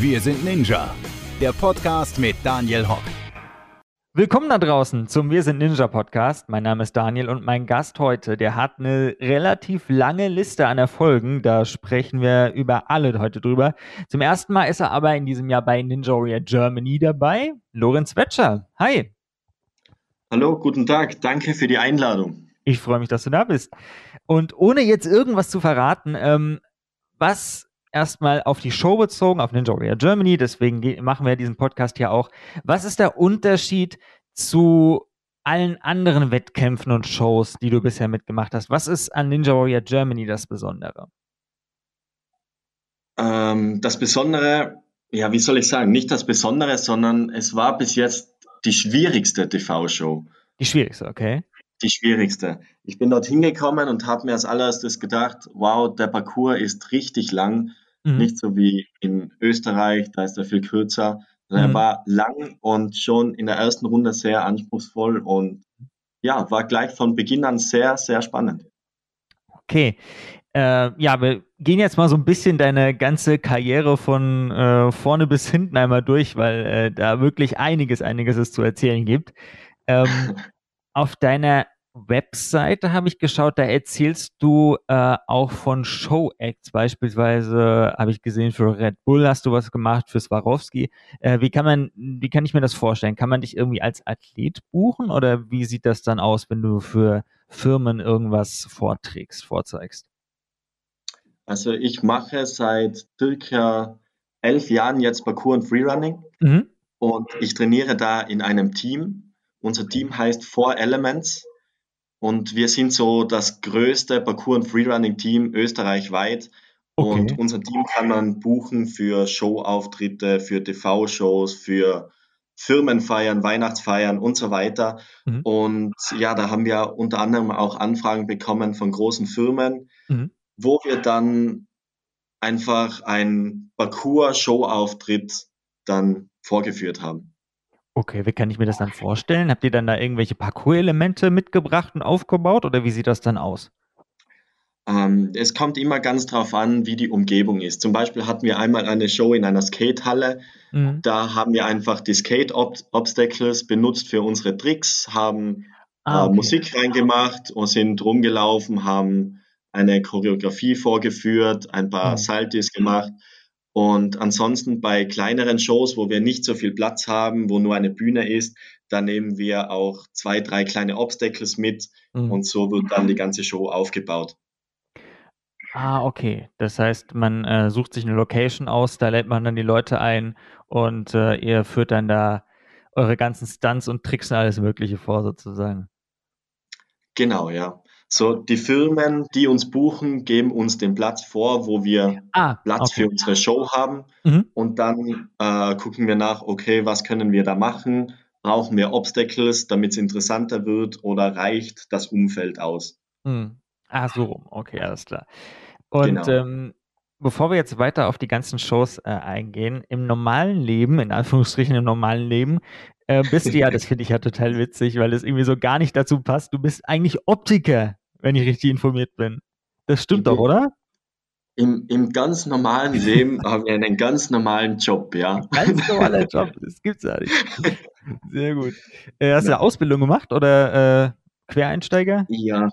Wir sind Ninja, der Podcast mit Daniel Hock. Willkommen da draußen zum Wir sind Ninja Podcast. Mein Name ist Daniel und mein Gast heute, der hat eine relativ lange Liste an Erfolgen. Da sprechen wir über alle heute drüber. Zum ersten Mal ist er aber in diesem Jahr bei Ninja Warrior Germany dabei. Lorenz Wetscher. Hi. Hallo, guten Tag. Danke für die Einladung. Ich freue mich, dass du da bist. Und ohne jetzt irgendwas zu verraten, ähm, was erstmal auf die Show bezogen, auf Ninja Warrior Germany, deswegen machen wir diesen Podcast ja auch. Was ist der Unterschied zu allen anderen Wettkämpfen und Shows, die du bisher mitgemacht hast? Was ist an Ninja Warrior Germany das Besondere? Ähm, das Besondere, ja, wie soll ich sagen, nicht das Besondere, sondern es war bis jetzt die schwierigste TV-Show. Die schwierigste, okay. Die schwierigste. Ich bin dort hingekommen und habe mir als allererstes gedacht, wow, der Parcours ist richtig lang. Mhm. Nicht so wie in Österreich, da ist er viel kürzer. Mhm. Er war lang und schon in der ersten Runde sehr anspruchsvoll und ja, war gleich von Beginn an sehr, sehr spannend. Okay. Äh, ja, wir gehen jetzt mal so ein bisschen deine ganze Karriere von äh, vorne bis hinten einmal durch, weil äh, da wirklich einiges, einiges es zu erzählen gibt. Ähm, auf deiner Webseite habe ich geschaut, da erzählst du äh, auch von Show-Acts. Beispielsweise habe ich gesehen, für Red Bull hast du was gemacht, für Swarovski. Äh, wie kann man, wie kann ich mir das vorstellen? Kann man dich irgendwie als Athlet buchen oder wie sieht das dann aus, wenn du für Firmen irgendwas vorträgst, vorzeigst? Also ich mache seit circa elf Jahren jetzt Parkour und Freerunning mhm. und ich trainiere da in einem Team. Unser Team heißt Four Elements und wir sind so das größte Parkour- und Freerunning-Team österreichweit. Okay. Und unser Team kann man buchen für Showauftritte, für TV-Shows, für Firmenfeiern, Weihnachtsfeiern und so weiter. Mhm. Und ja, da haben wir unter anderem auch Anfragen bekommen von großen Firmen, mhm. wo wir dann einfach einen Parcours-Showauftritt dann vorgeführt haben. Okay, wie kann ich mir das dann vorstellen? Habt ihr dann da irgendwelche Parcours-Elemente mitgebracht und aufgebaut oder wie sieht das dann aus? Ähm, es kommt immer ganz drauf an, wie die Umgebung ist. Zum Beispiel hatten wir einmal eine Show in einer Skatehalle. Mhm. Da haben wir einfach die Skate-Obstacles benutzt für unsere Tricks, haben ah, äh, okay. äh, Musik reingemacht und sind rumgelaufen, haben eine Choreografie vorgeführt, ein paar mhm. Saltis gemacht. Und ansonsten bei kleineren Shows, wo wir nicht so viel Platz haben, wo nur eine Bühne ist, da nehmen wir auch zwei, drei kleine Obstacles mit mhm. und so wird dann die ganze Show aufgebaut. Ah, okay. Das heißt, man äh, sucht sich eine Location aus, da lädt man dann die Leute ein und äh, ihr führt dann da eure ganzen Stunts und Tricks und alles Mögliche vor, sozusagen. Genau, ja. So, die Firmen, die uns buchen, geben uns den Platz vor, wo wir ah, Platz okay. für unsere Show haben. Mhm. Und dann äh, gucken wir nach, okay, was können wir da machen? Brauchen wir Obstacles, damit es interessanter wird oder reicht das Umfeld aus? Mhm. Ah, so rum. Okay, alles klar. Und genau. ähm, bevor wir jetzt weiter auf die ganzen Shows äh, eingehen, im normalen Leben, in Anführungsstrichen im normalen Leben, äh, bist du ja, das finde ich ja total witzig, weil es irgendwie so gar nicht dazu passt. Du bist eigentlich Optiker wenn ich richtig informiert bin. Das stimmt doch, oder? Im, Im ganz normalen Leben haben wir einen ganz normalen Job, ja. Ganz normaler Job, das gibt's ja nicht. Sehr gut. Äh, hast du eine Ausbildung gemacht oder äh, Quereinsteiger? Ja.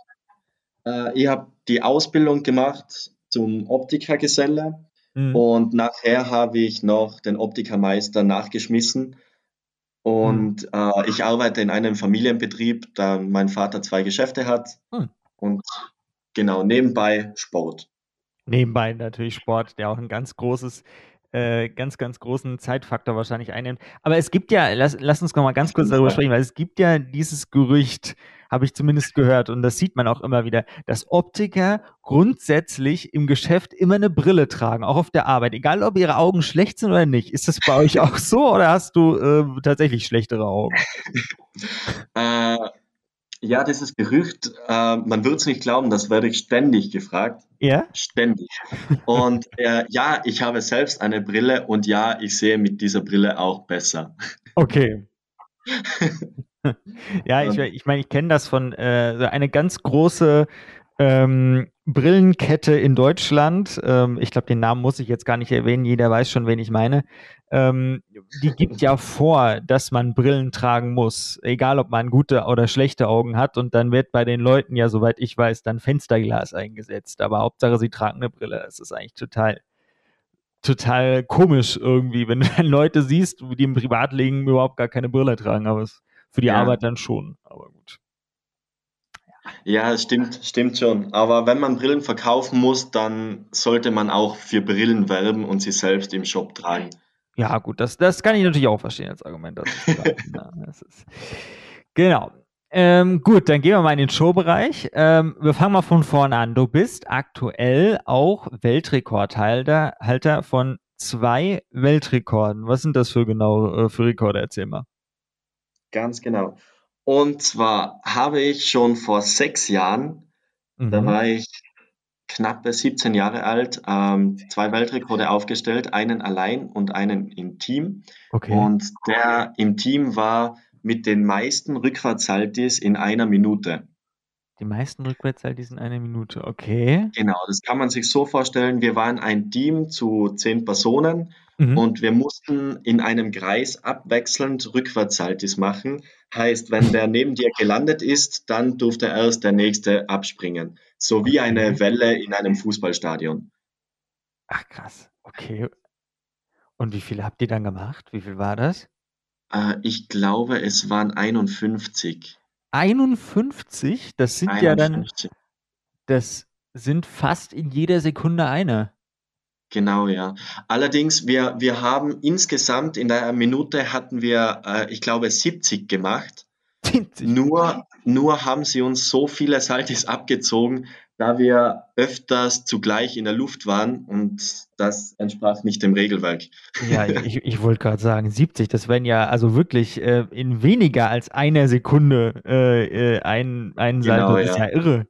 Äh, ich habe die Ausbildung gemacht zum Optikergeselle mhm. und nachher habe ich noch den Optikermeister nachgeschmissen. Und mhm. äh, ich arbeite in einem Familienbetrieb, da mein Vater zwei Geschäfte hat. Mhm. Und genau, nebenbei Sport. Nebenbei natürlich Sport, der auch ein ganz großes, äh, ganz, ganz großen Zeitfaktor wahrscheinlich einnimmt. Aber es gibt ja, lass, lass uns noch mal ganz kurz darüber sprechen, weil es gibt ja dieses Gerücht, habe ich zumindest gehört, und das sieht man auch immer wieder, dass Optiker grundsätzlich im Geschäft immer eine Brille tragen, auch auf der Arbeit, egal ob ihre Augen schlecht sind oder nicht. Ist das bei euch auch so oder hast du äh, tatsächlich schlechtere Augen? äh, ja, dieses Gerücht, äh, man wird es nicht glauben, das werde ich ständig gefragt. Ja? Ständig. Und äh, ja, ich habe selbst eine Brille und ja, ich sehe mit dieser Brille auch besser. Okay. ja, ich, ich meine, ich kenne das von äh, eine ganz große ähm, Brillenkette in Deutschland. Ähm, ich glaube, den Namen muss ich jetzt gar nicht erwähnen. Jeder weiß schon, wen ich meine. Ähm, die gibt ja vor, dass man Brillen tragen muss, egal ob man gute oder schlechte Augen hat. Und dann wird bei den Leuten ja, soweit ich weiß, dann Fensterglas eingesetzt. Aber Hauptsache, sie tragen eine Brille. Das ist eigentlich total, total komisch irgendwie, wenn du dann Leute siehst, die im Privatleben überhaupt gar keine Brille tragen. Aber für die ja. Arbeit dann schon. Aber gut. Ja, stimmt, stimmt schon. Aber wenn man Brillen verkaufen muss, dann sollte man auch für Brillen werben und sie selbst im Shop tragen. Ja, gut, das, das kann ich natürlich auch verstehen als Argument. Das ist, ja, das ist, genau. Ähm, gut, dann gehen wir mal in den Showbereich. Ähm, wir fangen mal von vorne an. Du bist aktuell auch Weltrekordhalter Halter von zwei Weltrekorden. Was sind das für genau äh, für Rekorde? Erzähl mal. Ganz genau. Und zwar habe ich schon vor sechs Jahren, mhm. da war ich knappe 17 Jahre alt, ähm, zwei Weltrekorde aufgestellt, einen allein und einen im Team. Okay. Und der im Team war mit den meisten Rückwärtssaltis in einer Minute. Die meisten Rückwärtssaltis in einer Minute, okay. Genau, das kann man sich so vorstellen. Wir waren ein Team zu zehn Personen mhm. und wir mussten in einem Kreis abwechselnd Rückwärtssaltis machen. Heißt, wenn der neben dir gelandet ist, dann durfte erst der nächste abspringen. So wie eine Welle in einem Fußballstadion. Ach krass, okay. Und wie viele habt ihr dann gemacht? Wie viel war das? Äh, ich glaube, es waren 51. 51? Das sind 51. ja dann, das sind fast in jeder Sekunde eine. Genau, ja. Allerdings, wir, wir haben insgesamt in der Minute hatten wir, äh, ich glaube, 70 gemacht. 70? Nur, nur haben sie uns so viele Saltis abgezogen, da wir öfters zugleich in der Luft waren und das entsprach nicht dem Regelwerk. Ja, ich, ich wollte gerade sagen, 70, das wären ja also wirklich äh, in weniger als einer Sekunde äh, äh ein, ein Salto, genau, das ist ja, ja irre.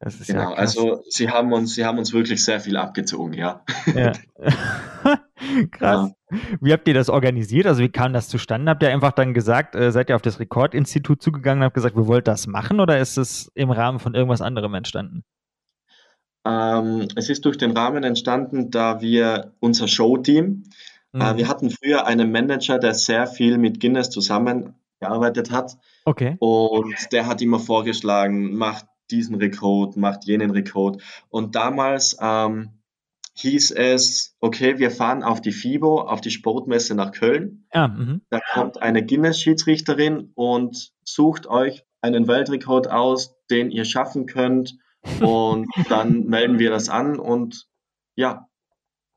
Das ist genau, ja also sie haben uns, sie haben uns wirklich sehr viel abgezogen, ja. ja. krass. Ja. Wie habt ihr das organisiert? Also wie kam das zustande? Habt ihr einfach dann gesagt, äh, seid ihr auf das Rekordinstitut zugegangen und habt gesagt, wir wollten das machen oder ist es im Rahmen von irgendwas anderem entstanden? Ähm, es ist durch den Rahmen entstanden, da wir unser Showteam, äh, mhm. äh, wir hatten früher einen Manager, der sehr viel mit Guinness zusammengearbeitet hat. Okay. Und der hat immer vorgeschlagen, macht diesen Rekord, macht jenen Rekord. Und damals ähm, hieß es, okay, wir fahren auf die FIBO, auf die Sportmesse nach Köln. Ja, mhm. da kommt eine Guinness-Schiedsrichterin und sucht euch einen Weltrekord aus, den ihr schaffen könnt. Und dann melden wir das an und ja,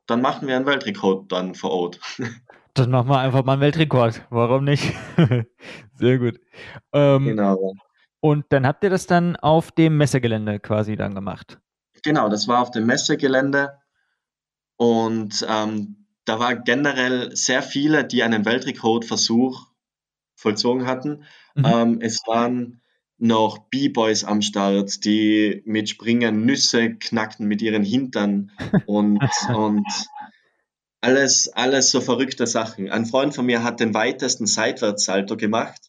dann machen wir einen Weltrekord dann vor Ort. Dann machen wir einfach mal einen Weltrekord. Warum nicht? Sehr gut. Ähm, genau. Und dann habt ihr das dann auf dem Messegelände quasi dann gemacht? Genau, das war auf dem Messegelände und ähm, da war generell sehr viele, die einen Weltrekordversuch vollzogen hatten. Mhm. Ähm, es waren noch B-Boys am Start, die mit Springen Nüsse knackten mit ihren Hintern und, und alles, alles so verrückte Sachen. Ein Freund von mir hat den weitesten Seitwärtssalto gemacht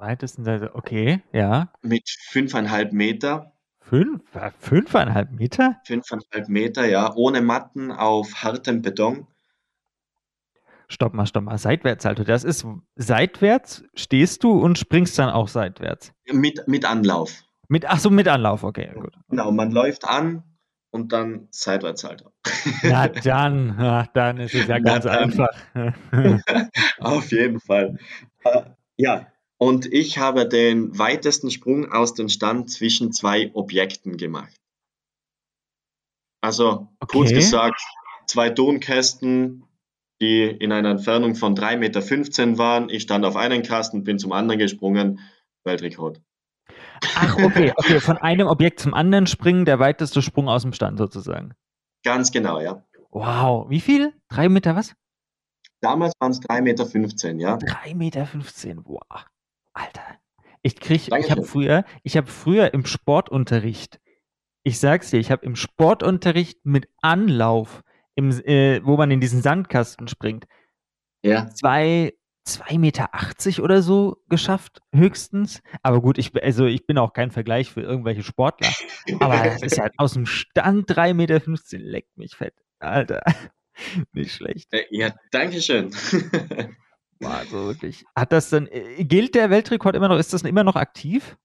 weitesten Seite, okay, ja. Mit fünfeinhalb Meter. Fünf, fünfeinhalb Meter? Fünfeinhalb Meter, ja, ohne Matten auf hartem Beton. Stopp mal, stopp mal, seitwärts also. Das ist seitwärts stehst du und springst dann auch seitwärts. Mit, mit Anlauf. Mit, ach so, mit Anlauf, okay, gut. Genau, man läuft an und dann seitwärts halt. Na dann, ach, dann ist es ja ganz einfach. Auf jeden Fall. Äh, ja, und ich habe den weitesten Sprung aus dem Stand zwischen zwei Objekten gemacht. Also okay. kurz gesagt, zwei Tonkästen, die in einer Entfernung von 3,15 Meter waren. Ich stand auf einen Kasten, bin zum anderen gesprungen. Weltrekord. Ach, okay, okay. Von einem Objekt zum anderen springen, der weiteste Sprung aus dem Stand sozusagen. Ganz genau, ja. Wow. Wie viel? Drei Meter was? Damals waren es 3,15 Meter, ja. 3,15 Meter, wow. Alter, ich krieg, Dankeschön. ich habe früher, ich habe früher im Sportunterricht, ich sag's dir, ich habe im Sportunterricht mit Anlauf, im, äh, wo man in diesen Sandkasten springt, ja. zwei, 2,80 Meter oder so geschafft, höchstens. Aber gut, ich, also ich bin auch kein Vergleich für irgendwelche Sportler. Aber das ist ja aus dem Stand 3,15 Meter, leckt mich fett. Alter, nicht schlecht. Äh, ja, danke schön. War also wirklich. Hat das dann, äh, gilt der Weltrekord immer noch, ist das immer noch aktiv?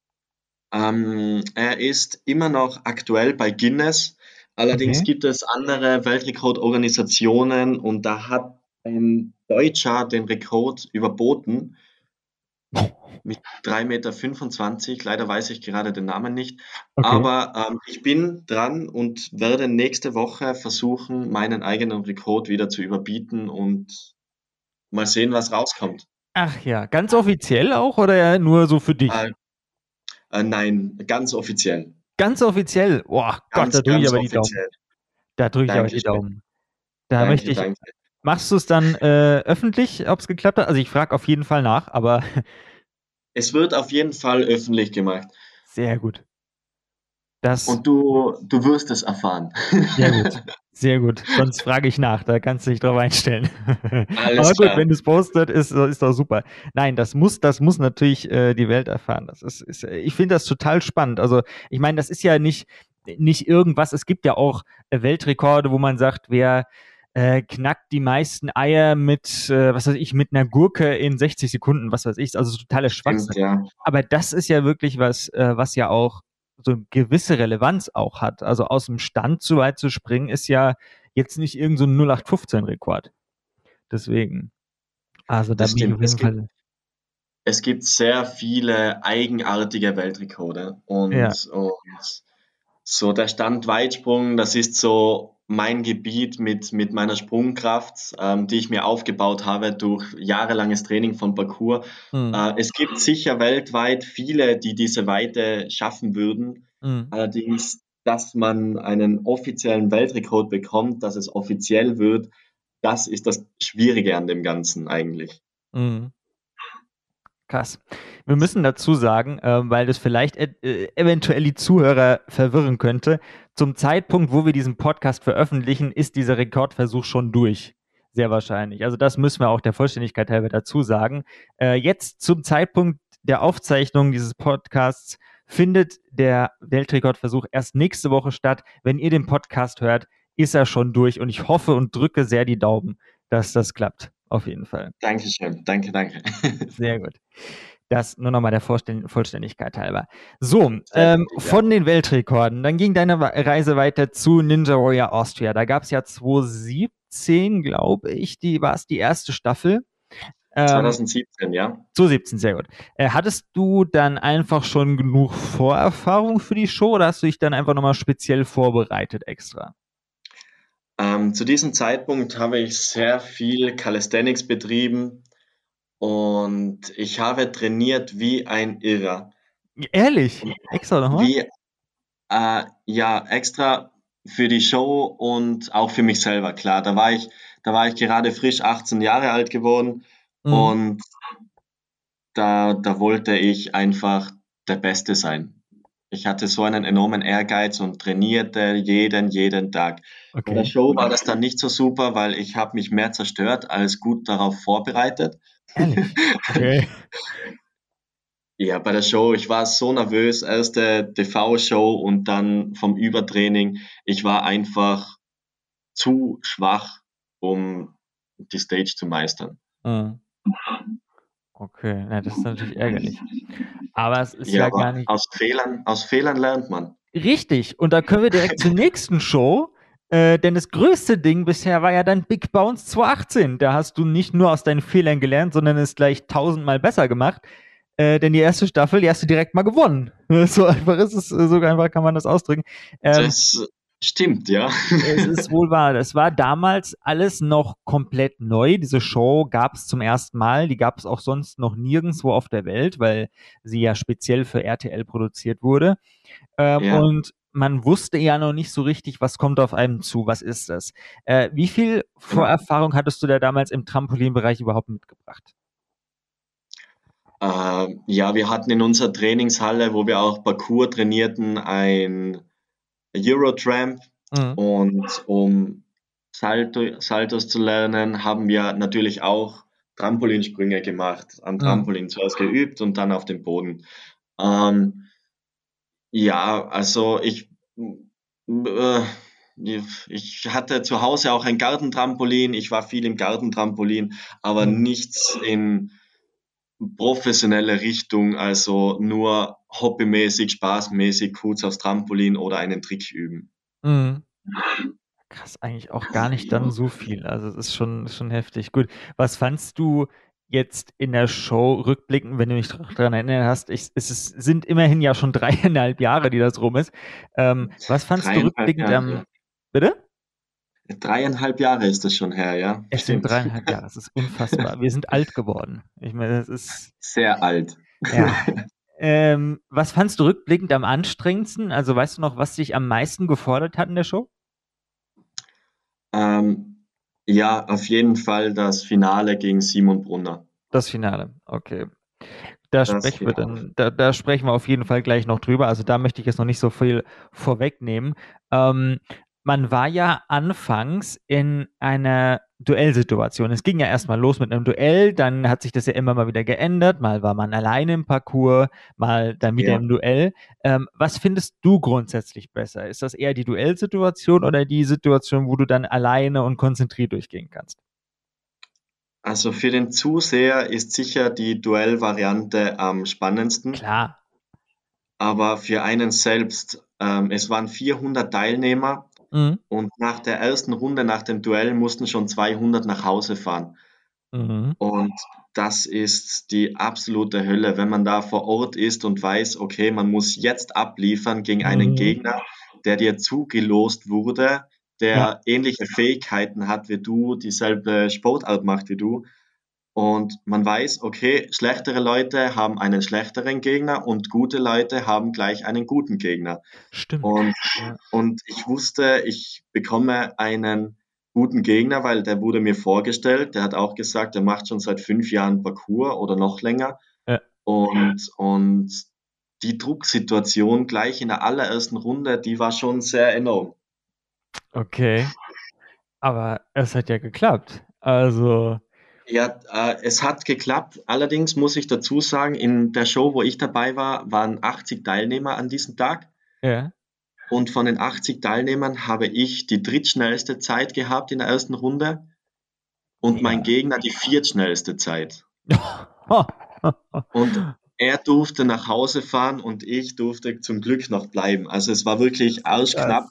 Ähm, er ist immer noch aktuell bei Guinness. Allerdings okay. gibt es andere Weltrekordorganisationen und da hat ein Deutscher den Rekord überboten mit 3,25 Meter. Leider weiß ich gerade den Namen nicht. Okay. Aber ähm, ich bin dran und werde nächste Woche versuchen, meinen eigenen Rekord wieder zu überbieten und mal sehen, was rauskommt. Ach ja, ganz offiziell auch oder nur so für dich? Äh, äh, nein, ganz offiziell. Ganz offiziell? Boah, ganz, Gott, da drücke ich aber offiziell. die Daumen. Da drücke ich aber die Daumen. Da danke, möchte ich. Danke. Machst du es dann äh, öffentlich, ob es geklappt hat? Also ich frage auf jeden Fall nach, aber. Es wird auf jeden Fall öffentlich gemacht. Sehr gut. Das Und du, du wirst es erfahren. Sehr gut. Sehr gut. Sonst frage ich nach, da kannst du dich drauf einstellen. Alles Aber gut, klar. wenn du es postet, ist, ist doch super. Nein, das muss, das muss natürlich äh, die Welt erfahren. Das ist, ist ich finde das total spannend. Also, ich meine, das ist ja nicht, nicht irgendwas. Es gibt ja auch äh, Weltrekorde, wo man sagt, wer äh, knackt die meisten Eier mit, äh, was weiß ich, mit einer Gurke in 60 Sekunden, was weiß ich, also totale Schwachsinn. Ja. Aber das ist ja wirklich was, äh, was ja auch so eine gewisse Relevanz auch hat. Also aus dem Stand so weit zu springen, ist ja jetzt nicht irgend so ein 0815-Rekord. Deswegen. Also da bin ich auf jeden Fall. Es gibt sehr viele eigenartige Weltrekorde und, ja. und so der Standweitsprung, das ist so mein Gebiet mit, mit meiner Sprungkraft, ähm, die ich mir aufgebaut habe durch jahrelanges Training von Parkour. Mhm. Äh, es gibt sicher weltweit viele, die diese Weite schaffen würden. Mhm. Allerdings, dass man einen offiziellen Weltrekord bekommt, dass es offiziell wird, das ist das Schwierige an dem Ganzen eigentlich. Mhm. Krass. Wir müssen dazu sagen, äh, weil das vielleicht äh, eventuell die Zuhörer verwirren könnte, zum Zeitpunkt, wo wir diesen Podcast veröffentlichen, ist dieser Rekordversuch schon durch. Sehr wahrscheinlich. Also das müssen wir auch der Vollständigkeit halber dazu sagen. Äh, jetzt zum Zeitpunkt der Aufzeichnung dieses Podcasts findet der Weltrekordversuch erst nächste Woche statt. Wenn ihr den Podcast hört, ist er schon durch und ich hoffe und drücke sehr die Daumen, dass das klappt. Auf jeden Fall. Dankeschön. Danke, danke. Sehr gut. Das nur nochmal der Vollständigkeit halber. So, ähm, von den Weltrekorden, dann ging deine Reise weiter zu Ninja Warrior Austria. Da gab es ja 2017, glaube ich, die war es die erste Staffel. Ähm, 2017, ja. 2017, sehr gut. Äh, hattest du dann einfach schon genug Vorerfahrung für die Show oder hast du dich dann einfach nochmal speziell vorbereitet extra? Ähm, zu diesem Zeitpunkt habe ich sehr viel Calisthenics betrieben und ich habe trainiert wie ein Irrer. Ehrlich? Extra nochmal? Wie, äh, ja, extra für die Show und auch für mich selber, klar. Da war ich, da war ich gerade frisch 18 Jahre alt geworden mhm. und da, da wollte ich einfach der Beste sein. Ich hatte so einen enormen Ehrgeiz und trainierte jeden, jeden Tag. Okay. Bei der Show war das dann nicht so super, weil ich habe mich mehr zerstört als gut darauf vorbereitet. Okay. ja, bei der Show, ich war so nervös, erste TV-Show und dann vom Übertraining. Ich war einfach zu schwach, um die Stage zu meistern. Mhm. Okay, ja, das ist natürlich ärgerlich. Aber es ist ja, ja gar nicht. Aus Fehlern, aus Fehlern lernt man. Richtig. Und da können wir direkt zur nächsten Show. Äh, denn das größte Ding bisher war ja dein Big Bounce 218. Da hast du nicht nur aus deinen Fehlern gelernt, sondern es gleich tausendmal besser gemacht. Äh, denn die erste Staffel, die hast du direkt mal gewonnen. So einfach ist es, so einfach kann man das ausdrücken. Ähm, das Stimmt, ja. es ist wohl wahr. Das war damals alles noch komplett neu. Diese Show gab es zum ersten Mal. Die gab es auch sonst noch nirgendwo auf der Welt, weil sie ja speziell für RTL produziert wurde. Ähm, ja. Und man wusste ja noch nicht so richtig, was kommt auf einem zu, was ist das. Äh, wie viel Vorerfahrung hattest du da damals im Trampolinbereich überhaupt mitgebracht? Äh, ja, wir hatten in unserer Trainingshalle, wo wir auch Parcours trainierten, ein Eurotramp mhm. und um Salto, Saltos zu lernen, haben wir natürlich auch Trampolinsprünge gemacht, am mhm. Trampolin zuerst geübt und dann auf dem Boden. Ähm, ja, also ich, äh, ich hatte zu Hause auch ein Gartentrampolin, ich war viel im Gartentrampolin, aber mhm. nichts in professionelle Richtung, also nur hobbymäßig, spaßmäßig kurz aufs Trampolin oder einen Trick üben. Mhm. Krass, eigentlich auch gar nicht dann so viel. Also es ist schon, schon heftig. Gut, was fandst du jetzt in der Show rückblickend, wenn du dich daran erinnern hast? Ich, es ist, sind immerhin ja schon dreieinhalb Jahre, die das rum ist. Ähm, was fandst du rückblickend am... Bitte? Dreieinhalb Jahre ist das schon her, ja. Es sind dreieinhalb Jahre, das ist unfassbar. Wir sind alt geworden. Ich meine, das ist. Sehr alt. Ja. ähm, was fandst du rückblickend am anstrengendsten? Also weißt du noch, was dich am meisten gefordert hat in der Show? Ähm, ja, auf jeden Fall das Finale gegen Simon Brunner. Das Finale, okay. Da sprechen, wir dann, da, da, sprechen wir auf jeden Fall gleich noch drüber. Also da möchte ich jetzt noch nicht so viel vorwegnehmen. Ähm, man war ja anfangs in einer Duellsituation. Es ging ja erstmal los mit einem Duell, dann hat sich das ja immer mal wieder geändert. Mal war man alleine im Parcours, mal dann wieder ja. im Duell. Ähm, was findest du grundsätzlich besser? Ist das eher die Duellsituation oder die Situation, wo du dann alleine und konzentriert durchgehen kannst? Also für den Zuseher ist sicher die Duellvariante am spannendsten. Klar. Aber für einen selbst, ähm, es waren 400 Teilnehmer Mhm. Und nach der ersten Runde, nach dem Duell, mussten schon 200 nach Hause fahren. Mhm. Und das ist die absolute Hölle, wenn man da vor Ort ist und weiß, okay, man muss jetzt abliefern gegen einen mhm. Gegner, der dir zugelost wurde, der ja. ähnliche Fähigkeiten hat wie du, dieselbe Sportart macht wie du. Und man weiß, okay, schlechtere Leute haben einen schlechteren Gegner und gute Leute haben gleich einen guten Gegner. Stimmt. Und, ja. und ich wusste, ich bekomme einen guten Gegner, weil der wurde mir vorgestellt. Der hat auch gesagt, er macht schon seit fünf Jahren Parcours oder noch länger. Ja. Und, und die Drucksituation gleich in der allerersten Runde, die war schon sehr enorm. Okay. Aber es hat ja geklappt. Also ja, äh, es hat geklappt. Allerdings muss ich dazu sagen, in der Show, wo ich dabei war, waren 80 Teilnehmer an diesem Tag. Ja. Und von den 80 Teilnehmern habe ich die drittschnellste Zeit gehabt in der ersten Runde und ja. mein Gegner die viertschnellste Zeit. und er durfte nach Hause fahren und ich durfte zum Glück noch bleiben. Also es war wirklich arschknapp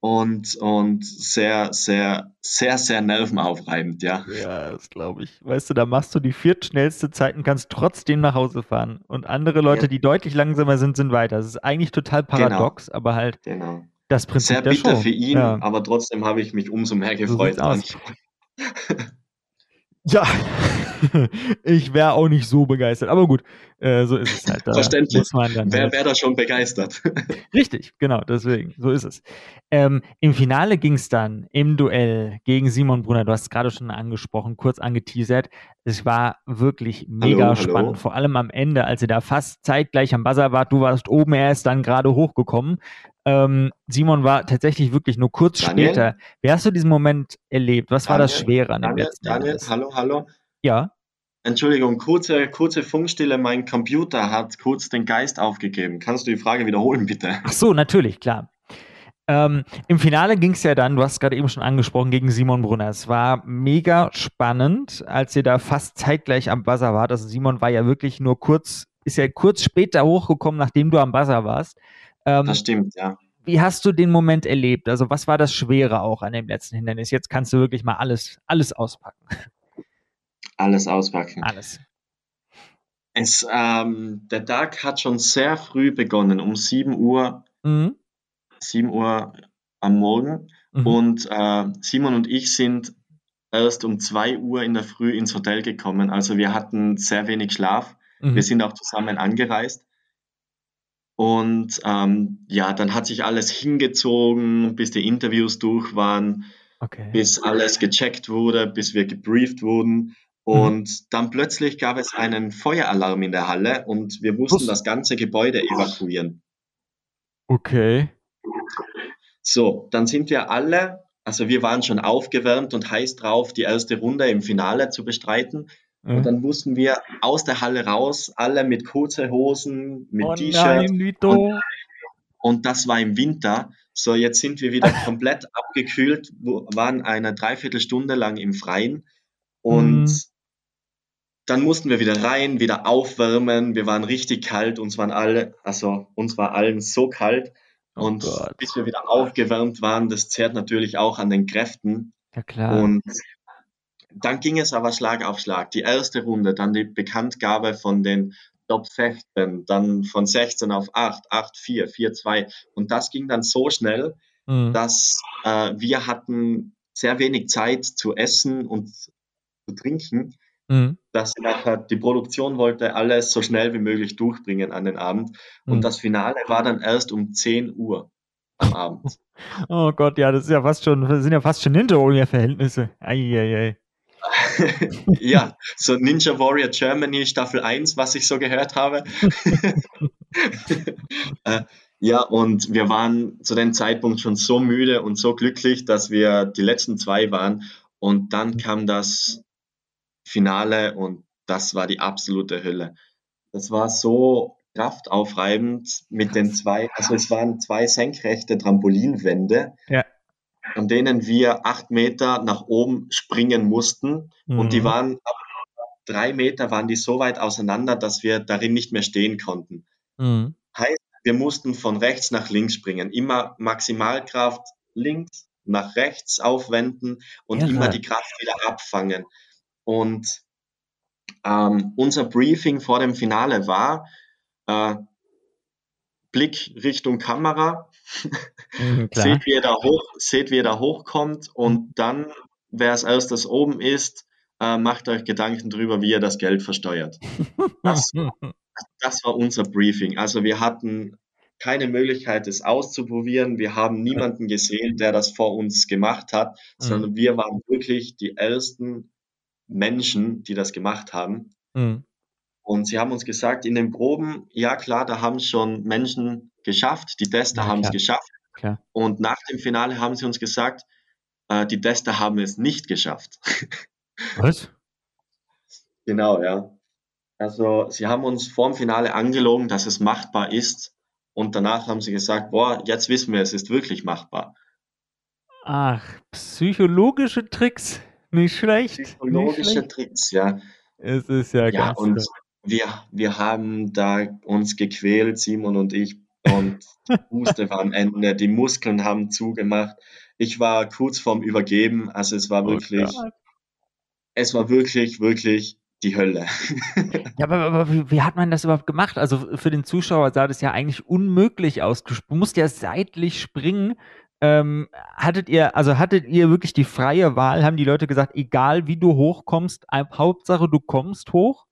und, und sehr, sehr, sehr, sehr nervenaufreibend, ja. Ja, das glaube ich. Weißt du, da machst du die viertschnellste Zeit und kannst trotzdem nach Hause fahren. Und andere Leute, ja. die deutlich langsamer sind, sind weiter. Das ist eigentlich total genau. paradox, genau. aber halt genau. das Prinzip Sehr bitter für ihn, ja. aber trotzdem habe ich mich umso mehr gefreut. So ja, ich wäre auch nicht so begeistert, aber gut, äh, so ist es halt. Da Verständlich. Wer halt. wäre da schon begeistert? Richtig, genau, deswegen, so ist es. Ähm, Im Finale ging es dann im Duell gegen Simon Brunner, du hast es gerade schon angesprochen, kurz angeteasert. Es war wirklich mega hallo, spannend, hallo. vor allem am Ende, als ihr da fast zeitgleich am Buzzer wart. Du warst oben, er ist dann gerade hochgekommen. Ähm, Simon war tatsächlich wirklich nur kurz Daniel? später. Wie hast du diesen Moment erlebt? Was Daniel? war das Schwere an dem Daniel? letzten Daniel, Endes? hallo, hallo. Ja. Entschuldigung, kurze, kurze Funkstille. Mein Computer hat kurz den Geist aufgegeben. Kannst du die Frage wiederholen, bitte? Ach so, natürlich, klar. Ähm, Im Finale ging es ja dann, du hast gerade eben schon angesprochen, gegen Simon Brunner. Es war mega spannend, als ihr da fast zeitgleich am Buzzer wart. Also Simon war ja wirklich nur kurz, ist ja kurz später hochgekommen, nachdem du am Buzzer warst. Ähm, das stimmt, ja. Wie hast du den Moment erlebt? Also was war das Schwere auch an dem letzten Hindernis? Jetzt kannst du wirklich mal alles, alles auspacken. Alles auspacken. Alles. Es, ähm, der Tag hat schon sehr früh begonnen, um 7 Uhr, mhm. 7 Uhr am Morgen. Mhm. Und äh, Simon und ich sind erst um 2 Uhr in der Früh ins Hotel gekommen. Also wir hatten sehr wenig Schlaf. Mhm. Wir sind auch zusammen angereist. Und ähm, ja, dann hat sich alles hingezogen, bis die Interviews durch waren, okay. bis alles gecheckt wurde, bis wir gebrieft wurden. Mhm. Und dann plötzlich gab es einen Feueralarm in der Halle und wir mussten das ganze Gebäude evakuieren. Okay. So, dann sind wir alle, also wir waren schon aufgewärmt und heiß drauf, die erste Runde im Finale zu bestreiten. Mhm. Und dann mussten wir aus der Halle raus, alle mit kurzen Hosen, mit oh T-Shirt. Und, und das war im Winter. So, jetzt sind wir wieder komplett abgekühlt, waren eine Dreiviertelstunde lang im Freien und mhm. Dann mussten wir wieder rein, wieder aufwärmen. Wir waren richtig kalt, uns waren alle, also uns war allen so kalt. Oh und Gott. bis wir wieder aufgewärmt waren, das zehrt natürlich auch an den Kräften. Ja, klar. Und dann ging es aber Schlag auf Schlag. Die erste Runde, dann die Bekanntgabe von den Top 16, dann von 16 auf 8, 8, 4, 4, 2. Und das ging dann so schnell, mhm. dass äh, wir hatten sehr wenig Zeit zu essen und zu trinken, mhm. dass nachher die Produktion wollte alles so schnell wie möglich durchbringen an den Abend. Und mhm. das Finale war dann erst um 10 Uhr am Abend. Oh Gott, ja, das ist ja fast schon, das sind ja fast schon Ninja-Verhältnisse. Eieiei. ja, so Ninja Warrior Germany Staffel 1, was ich so gehört habe. äh, ja, und wir waren zu dem Zeitpunkt schon so müde und so glücklich, dass wir die letzten zwei waren. Und dann kam das Finale und das war die absolute Hölle. Das war so kraftaufreibend mit den zwei, also es waren zwei senkrechte Trampolinwände. Ja an denen wir acht Meter nach oben springen mussten. Mhm. Und die mhm. waren ab drei Meter waren die so weit auseinander, dass wir darin nicht mehr stehen konnten. Mhm. Heißt, wir mussten von rechts nach links springen. Immer Maximalkraft links nach rechts aufwenden und ja. immer die Kraft wieder abfangen. Und ähm, unser Briefing vor dem Finale war, äh, Blick Richtung Kamera, mhm, seht, wie er da hoch, seht, wie er da hochkommt und dann, wer als erstes oben ist, äh, macht euch Gedanken darüber, wie ihr das Geld versteuert. Das, das war unser Briefing. Also wir hatten keine Möglichkeit, es auszuprobieren. Wir haben niemanden gesehen, der das vor uns gemacht hat, mhm. sondern wir waren wirklich die ersten Menschen, die das gemacht haben. Mhm. Und sie haben uns gesagt, in den Proben, ja klar, da haben schon Menschen geschafft, die Tester ja, haben es geschafft. Klar. Und nach dem Finale haben sie uns gesagt, äh, die Tester haben es nicht geschafft. Was? genau, ja. Also sie haben uns vor dem Finale angelogen, dass es machbar ist. Und danach haben sie gesagt, boah, jetzt wissen wir, es ist wirklich machbar. Ach, psychologische Tricks. Nicht schlecht. Psychologische nicht schlecht. Tricks, ja. Es ist ja, ja ganz und wir, wir haben da uns gequält, Simon und ich, und die Puste war am Ende, die Muskeln haben zugemacht. Ich war kurz vorm Übergeben, also es war oh wirklich, oh es war wirklich, wirklich die Hölle. ja, aber, aber wie, hat man das überhaupt gemacht? Also für den Zuschauer sah das ja eigentlich unmöglich aus. Du musst ja seitlich springen. Ähm, hattet ihr, also hattet ihr wirklich die freie Wahl? Haben die Leute gesagt, egal wie du hochkommst, Hauptsache du kommst hoch?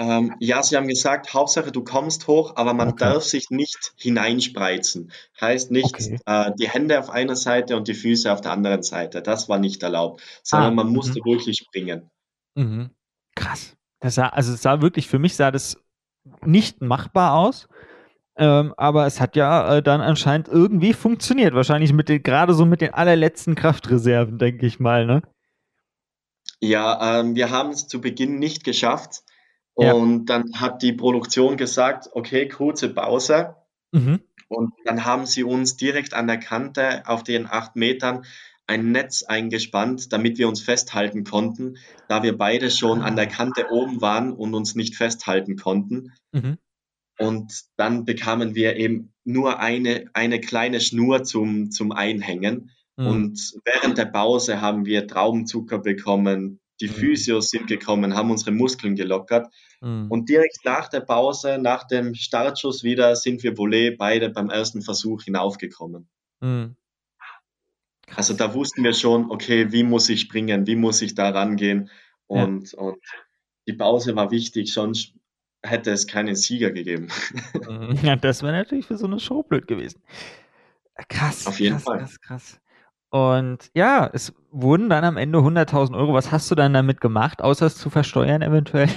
Ähm, ja, sie haben gesagt, Hauptsache du kommst hoch, aber man okay. darf sich nicht hineinspreizen. Heißt nicht okay. äh, die Hände auf einer Seite und die Füße auf der anderen Seite. Das war nicht erlaubt, sondern ah, man musste mhm. wirklich springen. Mhm. Krass. Das sah, also es sah wirklich, für mich sah das nicht machbar aus. Ähm, aber es hat ja äh, dann anscheinend irgendwie funktioniert. Wahrscheinlich mit den, gerade so mit den allerletzten Kraftreserven, denke ich mal, ne? Ja, ähm, wir haben es zu Beginn nicht geschafft. Ja. Und dann hat die Produktion gesagt, okay, kurze Pause. Mhm. Und dann haben sie uns direkt an der Kante auf den acht Metern ein Netz eingespannt, damit wir uns festhalten konnten, da wir beide schon an der ah. Kante oben waren und uns nicht festhalten konnten. Mhm. Und dann bekamen wir eben nur eine, eine kleine Schnur zum, zum Einhängen. Mhm. Und während der Pause haben wir Traubenzucker bekommen, die mhm. Physios sind gekommen, haben unsere Muskeln gelockert. Mhm. Und direkt nach der Pause, nach dem Startschuss wieder, sind wir Volley beide beim ersten Versuch hinaufgekommen. Mhm. Also da wussten wir schon, okay, wie muss ich springen, wie muss ich da rangehen. Und, ja. und die Pause war wichtig, sonst hätte es keinen Sieger gegeben. Mhm. Ja, das wäre natürlich für so eine Show blöd gewesen. Krass. Auf jeden krass, Fall. Krass, krass. Und ja, es wurden dann am Ende 100.000 Euro. Was hast du dann damit gemacht, außer es zu versteuern eventuell?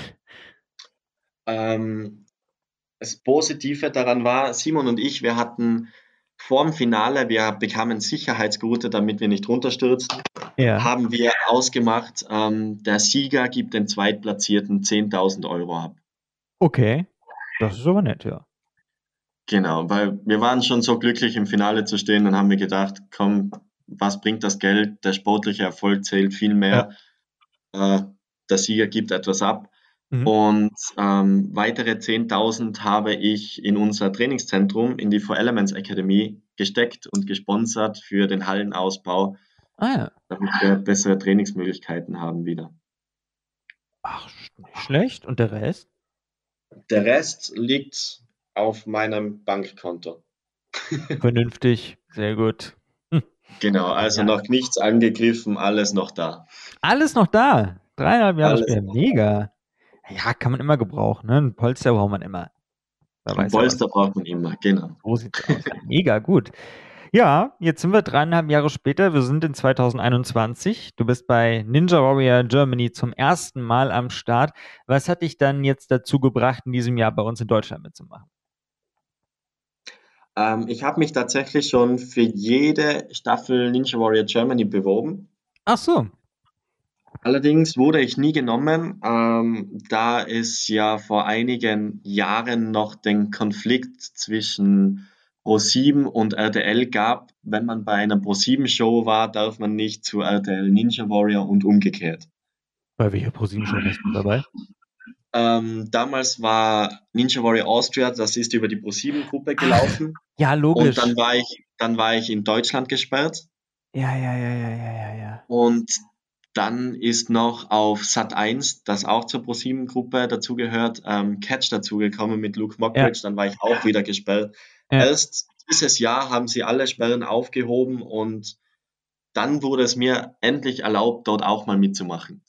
Ähm, das Positive daran war, Simon und ich, wir hatten vor dem Finale, wir bekamen Sicherheitsgurte, damit wir nicht runterstürzen, ja. haben wir ausgemacht, ähm, der Sieger gibt den Zweitplatzierten 10.000 Euro ab. Okay, das ist aber nett, ja. Genau, weil wir waren schon so glücklich im Finale zu stehen, dann haben wir gedacht, komm, was bringt das Geld? Der sportliche Erfolg zählt viel mehr. Ja. Äh, der Sieger gibt etwas ab. Mhm. Und ähm, weitere 10.000 habe ich in unser Trainingszentrum, in die For Elements Academy gesteckt und gesponsert für den Hallenausbau, ah, ja. damit wir bessere Trainingsmöglichkeiten haben wieder. Ach, nicht schlecht. Und der Rest? Der Rest liegt auf meinem Bankkonto. Vernünftig, sehr gut. Genau, also ja. noch nichts angegriffen, alles noch da. Alles noch da? Dreieinhalb Jahre später, mega. Ja, kann man immer gebrauchen, ne? Ein Polster braucht man immer. Ein Polster braucht man immer, genau. So sieht's aus. Mega gut. Ja, jetzt sind wir dreieinhalb Jahre später. Wir sind in 2021. Du bist bei Ninja Warrior Germany zum ersten Mal am Start. Was hat dich dann jetzt dazu gebracht, in diesem Jahr bei uns in Deutschland mitzumachen? Ähm, ich habe mich tatsächlich schon für jede Staffel Ninja Warrior Germany beworben. Ach so. Allerdings wurde ich nie genommen, ähm, da es ja vor einigen Jahren noch den Konflikt zwischen Pro7 und RTL gab. Wenn man bei einer Pro7-Show war, darf man nicht zu RTL Ninja Warrior und umgekehrt. Bei welcher Pro7-Show bist du dabei? Ähm, damals war Ninja Warrior Austria, das ist über die Pro7-Gruppe gelaufen. Ja, logisch. Und dann war ich, dann war ich in Deutschland gesperrt. Ja, ja, ja, ja, ja, ja, ja. Und dann ist noch auf Sat 1, das auch zur ProSieben-Gruppe dazugehört, ähm, Catch dazugekommen mit Luke Mockridge. Ja. Dann war ich auch wieder gesperrt. Ja. Erst dieses Jahr haben sie alle Sperren aufgehoben und dann wurde es mir endlich erlaubt, dort auch mal mitzumachen.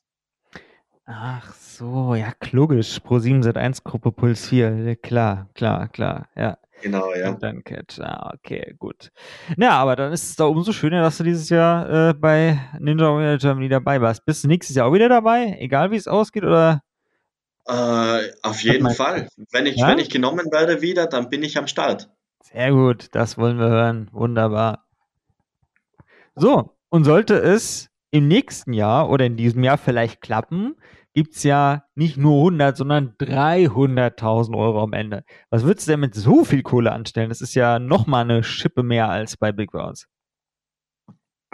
Ach so, ja, logisch. Pro7 Sat 1 Gruppe Puls 4. Klar, klar, klar, ja. Genau, ja. Und dann Catch. Ah, okay, gut. Na, aber dann ist es da umso schöner, dass du dieses Jahr äh, bei Ninja Warrior Germany dabei warst. Bist du nächstes Jahr auch wieder dabei? Egal wie es ausgeht, oder? Äh, auf jeden Fall. Wenn ich, ja? wenn ich genommen werde wieder, dann bin ich am Start. Sehr gut, das wollen wir hören. Wunderbar. So, und sollte es im nächsten Jahr oder in diesem Jahr vielleicht klappen, gibt es ja nicht nur 100, sondern 300.000 Euro am Ende. Was würdest du denn mit so viel Kohle anstellen? Das ist ja nochmal eine Schippe mehr als bei Big Bounce.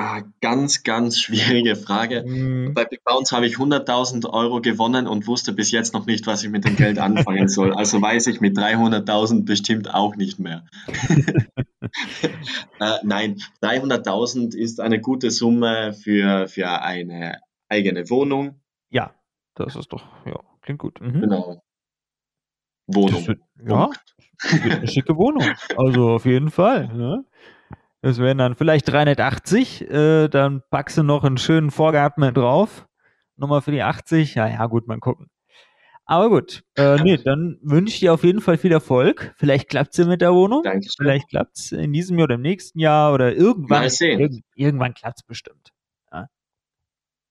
Ah, ganz, ganz schwierige Frage. Mhm. Bei Big Bounce habe ich 100.000 Euro gewonnen und wusste bis jetzt noch nicht, was ich mit dem Geld anfangen soll. Also weiß ich mit 300.000 bestimmt auch nicht mehr. äh, nein, 300.000 ist eine gute Summe für, für eine eigene Wohnung. Ja. Das ist doch, ja, klingt gut. Mhm. Genau. Wohnung. Wird, ja, eine schicke Wohnung. Also auf jeden Fall. Ne? Das wären dann vielleicht 380, äh, dann packst du noch einen schönen Vorgarten mit drauf. Nochmal für die 80. Ja, ja, gut, mal gucken. Aber gut, äh, nee, dann wünsche ich dir auf jeden Fall viel Erfolg. Vielleicht klappt es ja mit der Wohnung. Dankeschön. Vielleicht klappt es in diesem Jahr oder im nächsten Jahr oder irgendwann. Mal sehen. Irg irgendwann klappt es bestimmt.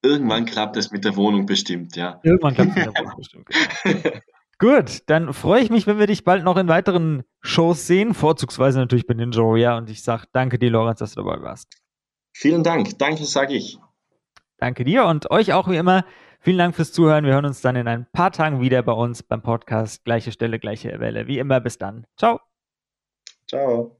Irgendwann klappt es mit der Wohnung bestimmt, ja. Irgendwann klappt es mit der Wohnung bestimmt. Gut, dann freue ich mich, wenn wir dich bald noch in weiteren Shows sehen, vorzugsweise natürlich bei Ninja Warrior. Und ich sage danke dir, Lorenz, dass du dabei warst. Vielen Dank. Danke, sage ich. Danke dir und euch auch wie immer. Vielen Dank fürs Zuhören. Wir hören uns dann in ein paar Tagen wieder bei uns beim Podcast. Gleiche Stelle, gleiche Welle. Wie immer. Bis dann. Ciao. Ciao.